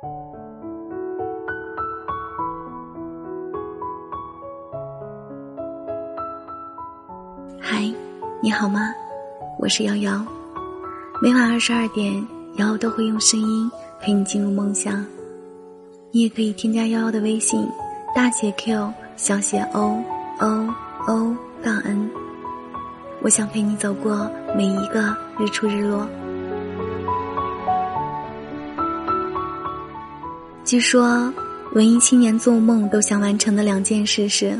嗨，你好吗？我是瑶瑶。每晚二十二点，瑶瑶都会用声音陪你进入梦乡。你也可以添加瑶瑶的微信，大写 Q 小写 O O O 杠 N。我想陪你走过每一个日出日落。据说，文艺青年做梦都想完成的两件事是。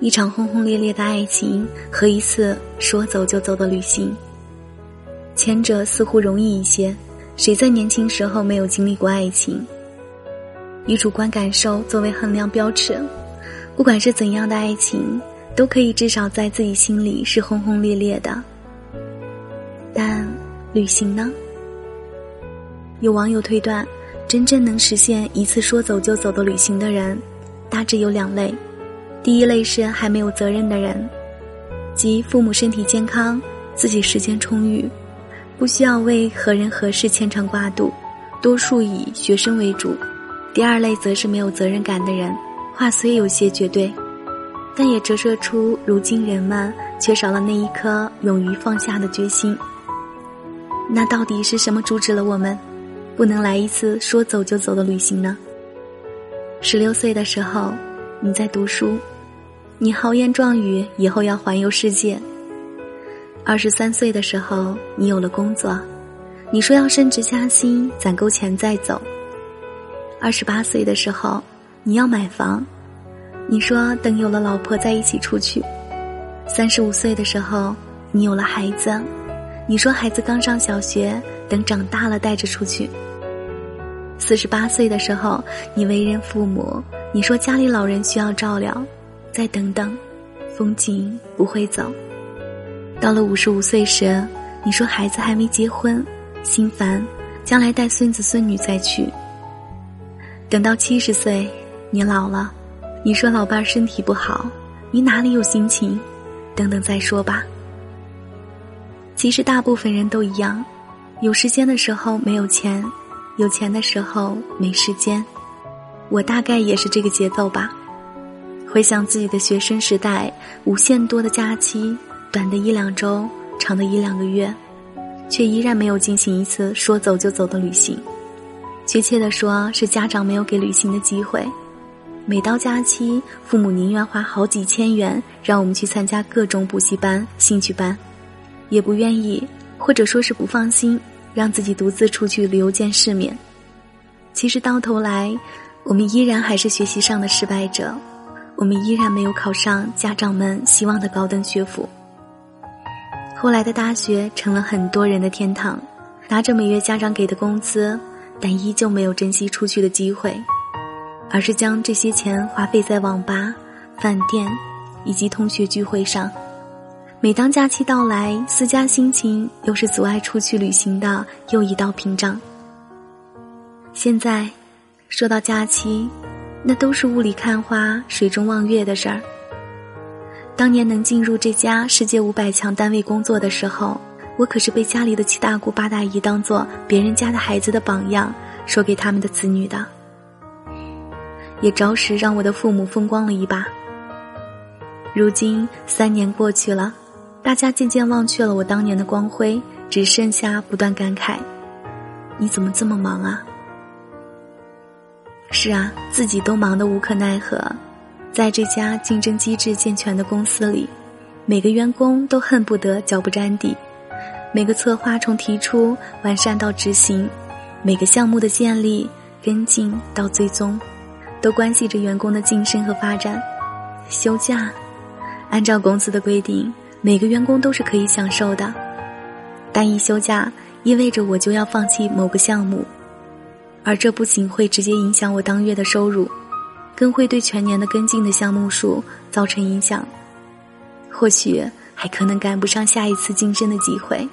一场轰轰烈烈的爱情和一次说走就走的旅行。前者似乎容易一些，谁在年轻时候没有经历过爱情？以主观感受作为衡量标尺，不管是怎样的爱情，都可以至少在自己心里是轰轰烈烈的。但旅行呢？有网友推断，真正能实现一次说走就走的旅行的人，大致有两类。第一类是还没有责任的人，即父母身体健康，自己时间充裕，不需要为何人何事牵肠挂肚，多数以学生为主。第二类则是没有责任感的人，话虽有些绝对，但也折射出如今人们缺少了那一颗勇于放下的决心。那到底是什么阻止了我们，不能来一次说走就走的旅行呢？十六岁的时候，你在读书。你豪言壮语，以后要环游世界。二十三岁的时候，你有了工作，你说要升职加薪，攒够钱再走。二十八岁的时候，你要买房，你说等有了老婆在一起出去。三十五岁的时候，你有了孩子，你说孩子刚上小学，等长大了带着出去。四十八岁的时候，你为人父母，你说家里老人需要照料。再等等，风景不会走。到了五十五岁时，你说孩子还没结婚，心烦，将来带孙子孙女再去。等到七十岁，你老了，你说老伴儿身体不好，你哪里有心情？等等再说吧。其实大部分人都一样，有时间的时候没有钱，有钱的时候没时间。我大概也是这个节奏吧。回想自己的学生时代，无限多的假期，短的一两周，长的一两个月，却依然没有进行一次说走就走的旅行。确切的说，是家长没有给旅行的机会。每到假期，父母宁愿花好几千元让我们去参加各种补习班、兴趣班，也不愿意，或者说是不放心，让自己独自出去旅游见世面。其实到头来，我们依然还是学习上的失败者。我们依然没有考上家长们希望的高等学府。后来的大学成了很多人的天堂，拿着每月家长给的工资，但依旧没有珍惜出去的机会，而是将这些钱花费在网吧、饭店以及同学聚会上。每当假期到来，私家心情又是阻碍出去旅行的又一道屏障。现在，说到假期。那都是雾里看花、水中望月的事儿。当年能进入这家世界五百强单位工作的时候，我可是被家里的七大姑八大姨当做别人家的孩子的榜样，说给他们的子女的，也着实让我的父母风光了一把。如今三年过去了，大家渐渐忘却了我当年的光辉，只剩下不断感慨：你怎么这么忙啊？是啊，自己都忙得无可奈何，在这家竞争机制健全的公司里，每个员工都恨不得脚不沾地，每个策划从提出完善到执行，每个项目的建立跟进到最终，都关系着员工的晋升和发展。休假，按照公司的规定，每个员工都是可以享受的，但一休假意味着我就要放弃某个项目。而这不仅会直接影响我当月的收入，更会对全年的跟进的项目数造成影响，或许还可能赶不上下一次晋升的机会。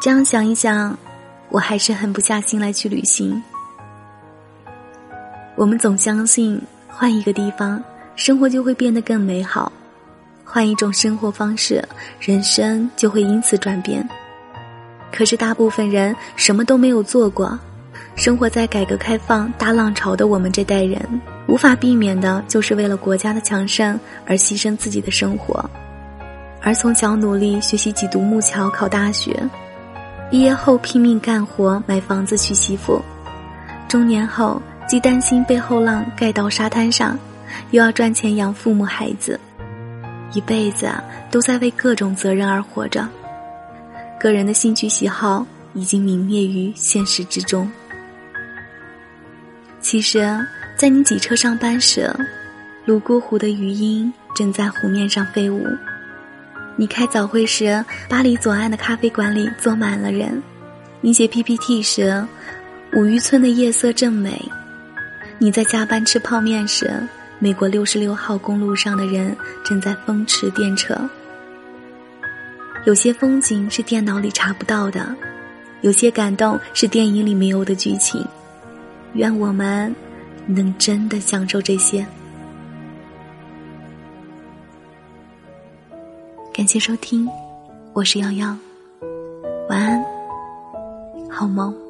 这样想一想，我还是狠不下心来去旅行。我们总相信换一个地方，生活就会变得更美好；换一种生活方式，人生就会因此转变。可是大部分人什么都没有做过。生活在改革开放大浪潮的我们这代人，无法避免的就是为了国家的强盛而牺牲自己的生活，而从小努力学习几独木桥考大学，毕业后拼命干活买房子娶媳妇，中年后既担心被后浪盖到沙滩上，又要赚钱养父母孩子，一辈子都在为各种责任而活着，个人的兴趣喜好已经泯灭于现实之中。其实，在你挤车上班时，泸沽湖的鱼鹰正在湖面上飞舞；你开早会时，巴黎左岸的咖啡馆里坐满了人；你写 PPT 时，五渔村的夜色正美；你在加班吃泡面时，美国六十六号公路上的人正在风驰电掣。有些风景是电脑里查不到的，有些感动是电影里没有的剧情。愿我们能真的享受这些。感谢收听，我是瑶瑶，晚安，好梦。